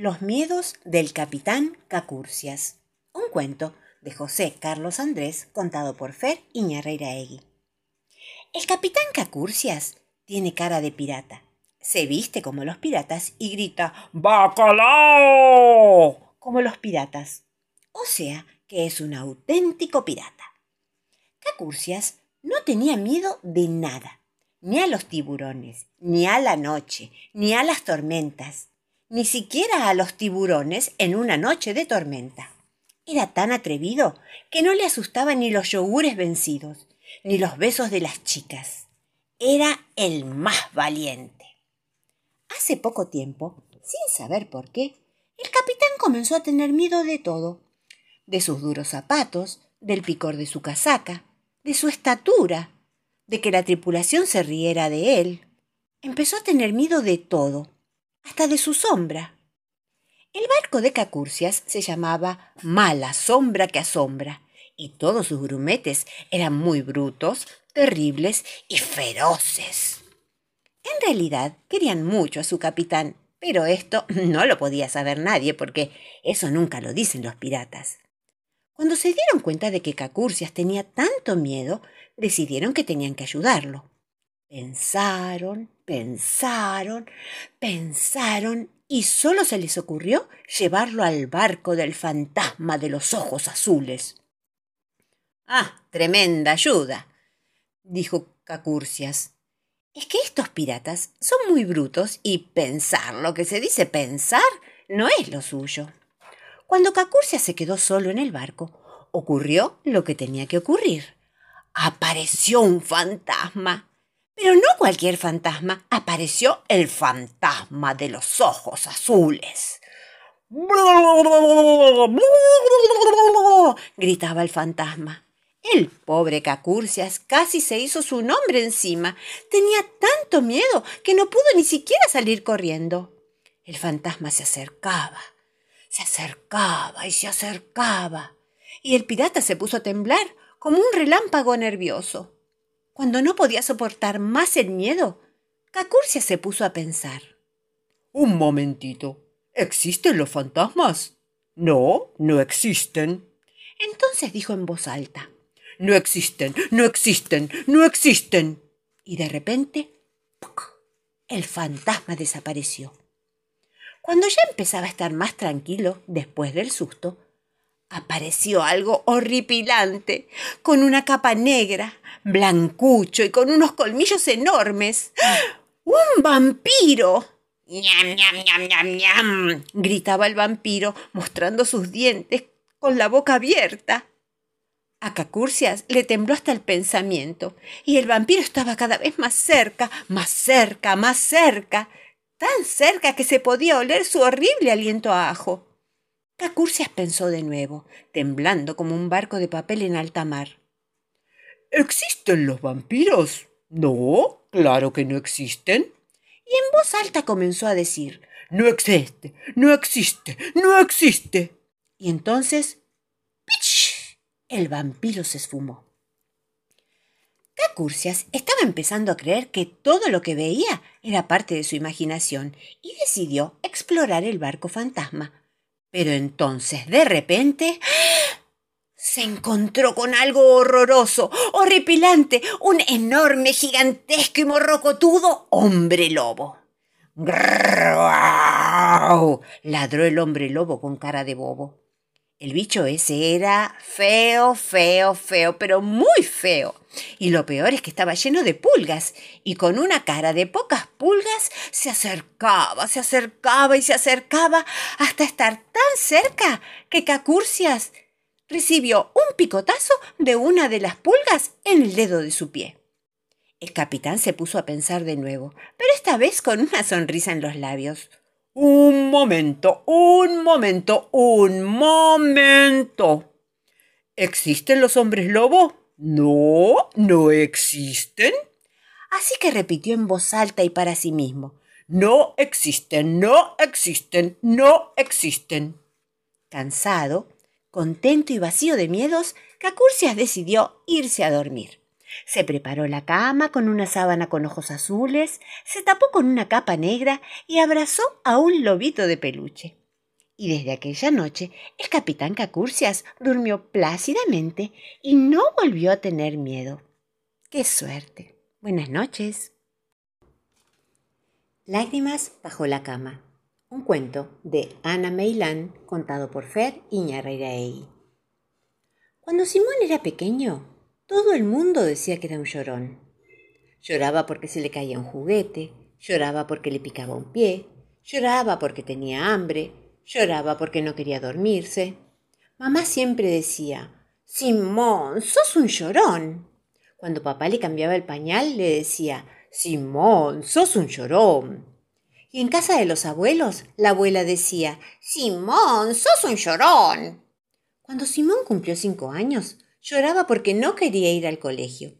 Los miedos del capitán Cacurcias. Un cuento de José Carlos Andrés contado por Fer Egui. El capitán Cacurcias tiene cara de pirata. Se viste como los piratas y grita ¡Bacalao! como los piratas. O sea que es un auténtico pirata. Cacurcias no tenía miedo de nada, ni a los tiburones, ni a la noche, ni a las tormentas ni siquiera a los tiburones en una noche de tormenta. Era tan atrevido que no le asustaban ni los yogures vencidos, ni los besos de las chicas. Era el más valiente. Hace poco tiempo, sin saber por qué, el capitán comenzó a tener miedo de todo, de sus duros zapatos, del picor de su casaca, de su estatura, de que la tripulación se riera de él. Empezó a tener miedo de todo, hasta de su sombra. El barco de Cacurcias se llamaba Mala Sombra que Asombra, y todos sus grumetes eran muy brutos, terribles y feroces. En realidad querían mucho a su capitán, pero esto no lo podía saber nadie, porque eso nunca lo dicen los piratas. Cuando se dieron cuenta de que Cacurcias tenía tanto miedo, decidieron que tenían que ayudarlo. Pensaron, pensaron, pensaron y solo se les ocurrió llevarlo al barco del fantasma de los ojos azules. Ah, tremenda ayuda, dijo Cacurcias. Es que estos piratas son muy brutos y pensar lo que se dice pensar no es lo suyo. Cuando Cacurcias se quedó solo en el barco, ocurrió lo que tenía que ocurrir. Apareció un fantasma pero no cualquier fantasma, apareció el fantasma de los ojos azules. gritaba el fantasma. El pobre Cacurcias casi se hizo su nombre encima. Tenía tanto miedo que no pudo ni siquiera salir corriendo. El fantasma se acercaba, se acercaba y se acercaba. Y el pirata se puso a temblar como un relámpago nervioso. Cuando no podía soportar más el miedo, Cacurcia se puso a pensar. Un momentito. ¿Existen los fantasmas? No, no existen. Entonces dijo en voz alta. No existen, no existen, no existen. Y de repente, el fantasma desapareció. Cuando ya empezaba a estar más tranquilo después del susto, apareció algo horripilante, con una capa negra, blancucho y con unos colmillos enormes. ¡Un vampiro! ¡Ñam, ñam, ñam, ñam, ñam! gritaba el vampiro, mostrando sus dientes con la boca abierta. A Cacurcias le tembló hasta el pensamiento, y el vampiro estaba cada vez más cerca, más cerca, más cerca, tan cerca que se podía oler su horrible aliento a ajo. Cacurcias pensó de nuevo, temblando como un barco de papel en alta mar. ¿Existen los vampiros? No, claro que no existen. Y en voz alta comenzó a decir No existe, no existe, no existe. Y entonces ¡pich! el vampiro se esfumó. Cacurcias estaba empezando a creer que todo lo que veía era parte de su imaginación y decidió explorar el barco fantasma pero entonces, de repente, se encontró con algo horroroso, horripilante, un enorme, gigantesco y morrocotudo hombre lobo. ¡Grrrr! ladró el hombre lobo con cara de bobo. El bicho ese era feo, feo, feo, pero muy feo. Y lo peor es que estaba lleno de pulgas, y con una cara de pocas pulgas se acercaba, se acercaba y se acercaba hasta estar tan cerca que Cacurcias recibió un picotazo de una de las pulgas en el dedo de su pie. El capitán se puso a pensar de nuevo, pero esta vez con una sonrisa en los labios. Un momento, un momento, un momento. ¿Existen los hombres lobo? No, no existen. Así que repitió en voz alta y para sí mismo. No existen, no existen, no existen. Cansado, contento y vacío de miedos, Cacurcias decidió irse a dormir. Se preparó la cama con una sábana con ojos azules, se tapó con una capa negra y abrazó a un lobito de peluche. Y desde aquella noche el capitán Cacurcias durmió plácidamente y no volvió a tener miedo. ¡Qué suerte! Buenas noches. Lágrimas bajo la cama. Un cuento de Ana Meilán contado por Fer Iñarreiraegui. Cuando Simón era pequeño, todo el mundo decía que era un llorón. Lloraba porque se le caía un juguete, lloraba porque le picaba un pie, lloraba porque tenía hambre, lloraba porque no quería dormirse. Mamá siempre decía, Simón, sos un llorón. Cuando papá le cambiaba el pañal, le decía, Simón, sos un llorón. Y en casa de los abuelos, la abuela decía, Simón, sos un llorón. Cuando Simón cumplió cinco años, lloraba porque no quería ir al colegio.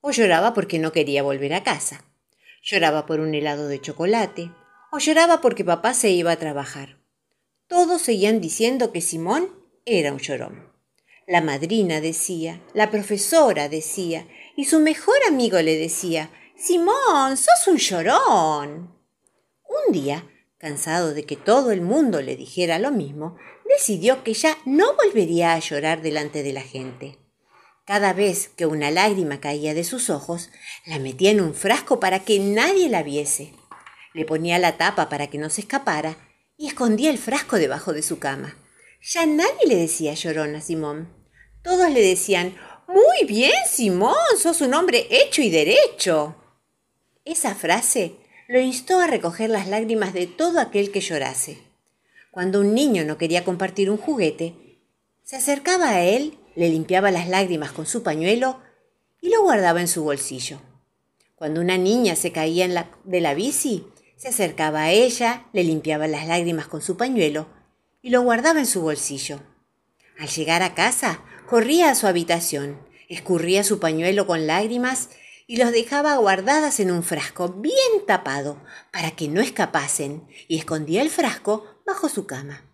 O lloraba porque no quería volver a casa. Lloraba por un helado de chocolate. O lloraba porque papá se iba a trabajar. Todos seguían diciendo que Simón era un llorón. La madrina decía, la profesora decía, y su mejor amigo le decía, Simón, sos un llorón. Un día, cansado de que todo el mundo le dijera lo mismo, decidió que ya no volvería a llorar delante de la gente. Cada vez que una lágrima caía de sus ojos, la metía en un frasco para que nadie la viese. Le ponía la tapa para que no se escapara y escondía el frasco debajo de su cama. Ya nadie le decía llorón a Simón. Todos le decían, Muy bien, Simón, sos un hombre hecho y derecho. Esa frase lo instó a recoger las lágrimas de todo aquel que llorase. Cuando un niño no quería compartir un juguete, se acercaba a él, le limpiaba las lágrimas con su pañuelo y lo guardaba en su bolsillo. Cuando una niña se caía en la, de la bici, se acercaba a ella, le limpiaba las lágrimas con su pañuelo y lo guardaba en su bolsillo. Al llegar a casa, corría a su habitación, escurría su pañuelo con lágrimas y los dejaba guardadas en un frasco bien tapado para que no escapasen y escondía el frasco bajo su cama.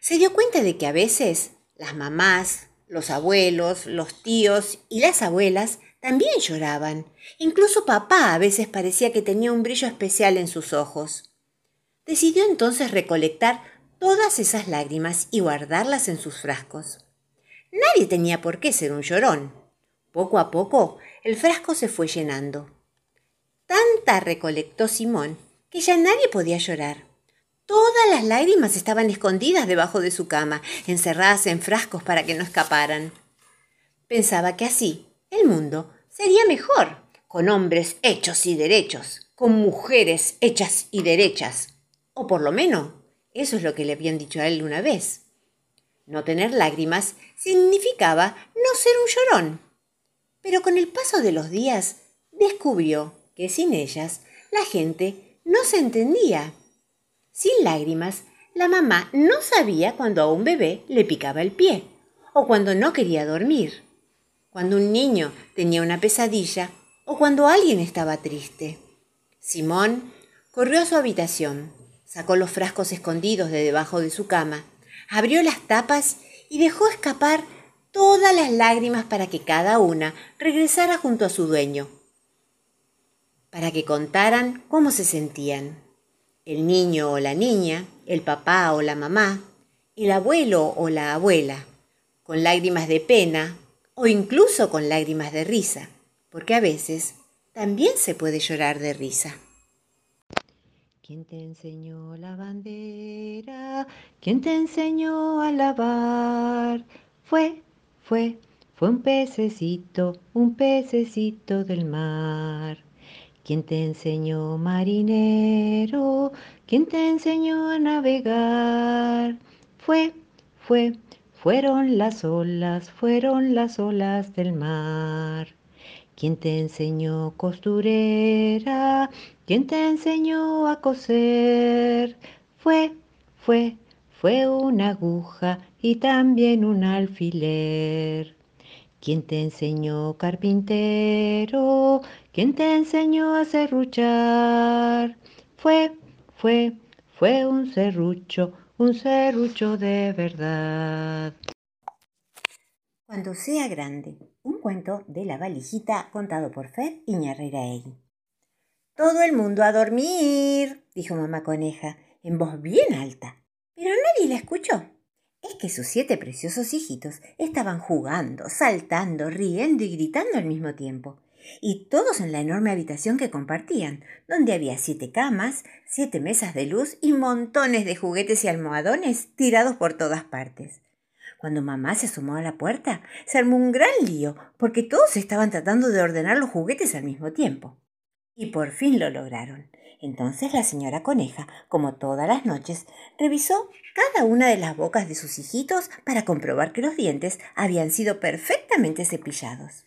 Se dio cuenta de que a veces las mamás, los abuelos, los tíos y las abuelas también lloraban. Incluso papá a veces parecía que tenía un brillo especial en sus ojos. Decidió entonces recolectar todas esas lágrimas y guardarlas en sus frascos. Nadie tenía por qué ser un llorón. Poco a poco el frasco se fue llenando. Tanta recolectó Simón que ya nadie podía llorar. Todas las lágrimas estaban escondidas debajo de su cama, encerradas en frascos para que no escaparan. Pensaba que así el mundo sería mejor, con hombres hechos y derechos, con mujeres hechas y derechas. O por lo menos, eso es lo que le habían dicho a él una vez. No tener lágrimas significaba no ser un llorón. Pero con el paso de los días descubrió que sin ellas la gente no se entendía. Sin lágrimas, la mamá no sabía cuando a un bebé le picaba el pie o cuando no quería dormir, cuando un niño tenía una pesadilla o cuando alguien estaba triste. Simón corrió a su habitación, sacó los frascos escondidos de debajo de su cama, abrió las tapas y dejó escapar todas las lágrimas para que cada una regresara junto a su dueño, para que contaran cómo se sentían. El niño o la niña, el papá o la mamá, el abuelo o la abuela, con lágrimas de pena o incluso con lágrimas de risa, porque a veces también se puede llorar de risa. ¿Quién te enseñó la bandera? ¿Quién te enseñó a lavar? Fue fue, fue un pececito, un pececito del mar. ¿Quién te enseñó, marinero? ¿Quién te enseñó a navegar? Fue, fue, fueron las olas, fueron las olas del mar. ¿Quién te enseñó, costurera? ¿Quién te enseñó a coser? Fue, fue, fue una aguja y también un alfiler. ¿Quién te enseñó, carpintero? ¿Quién te enseñó a serruchar? Fue, fue, fue un serrucho, un serrucho de verdad. Cuando sea grande, un cuento de la valijita contado por Fer Iñarreiraegui. Todo el mundo a dormir, dijo mamá coneja, en voz bien alta. Pero nadie la escuchó. Que sus siete preciosos hijitos estaban jugando, saltando, riendo y gritando al mismo tiempo. Y todos en la enorme habitación que compartían, donde había siete camas, siete mesas de luz y montones de juguetes y almohadones tirados por todas partes. Cuando mamá se asomó a la puerta, se armó un gran lío, porque todos estaban tratando de ordenar los juguetes al mismo tiempo. Y por fin lo lograron. Entonces la señora coneja, como todas las noches, revisó cada una de las bocas de sus hijitos para comprobar que los dientes habían sido perfectamente cepillados.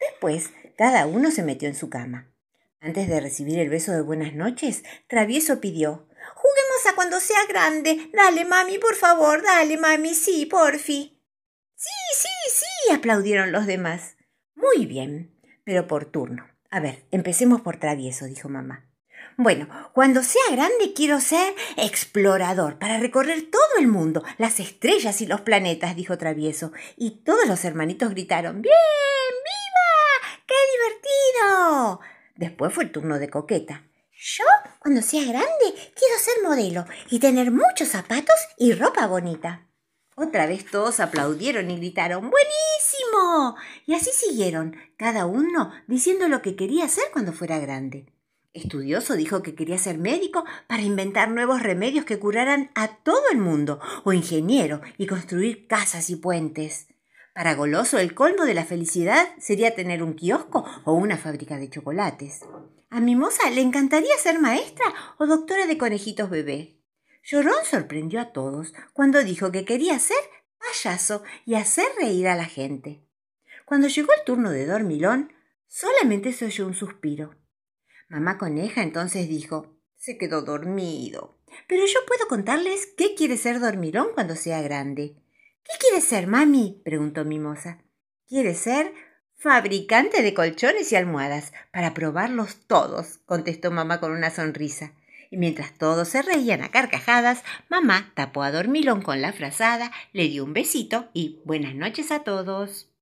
Después, cada uno se metió en su cama. Antes de recibir el beso de buenas noches, Travieso pidió Juguemos a cuando sea grande. Dale, mami, por favor, dale, mami, sí, porfi. Sí, sí, sí, aplaudieron los demás. Muy bien, pero por turno. A ver, empecemos por Travieso, dijo mamá. Bueno, cuando sea grande quiero ser explorador para recorrer todo el mundo, las estrellas y los planetas, dijo Travieso. Y todos los hermanitos gritaron ¡Bien! ¡Viva! ¡Qué divertido! Después fue el turno de Coqueta. Yo, cuando sea grande, quiero ser modelo y tener muchos zapatos y ropa bonita. Otra vez todos aplaudieron y gritaron ¡Buenísimo! Y así siguieron, cada uno diciendo lo que quería hacer cuando fuera grande. Estudioso dijo que quería ser médico para inventar nuevos remedios que curaran a todo el mundo, o ingeniero y construir casas y puentes. Para Goloso el colmo de la felicidad sería tener un kiosco o una fábrica de chocolates. A Mimosa le encantaría ser maestra o doctora de conejitos bebé. Llorón sorprendió a todos cuando dijo que quería ser payaso y hacer reír a la gente. Cuando llegó el turno de Dormilón, solamente se oyó un suspiro. Mamá Coneja entonces dijo Se quedó dormido. Pero yo puedo contarles qué quiere ser dormirón cuando sea grande. ¿Qué quiere ser, mami? preguntó Mimosa. Quiere ser fabricante de colchones y almohadas, para probarlos todos, contestó mamá con una sonrisa. Y mientras todos se reían a carcajadas, mamá tapó a Dormilón con la frazada, le dio un besito y buenas noches a todos.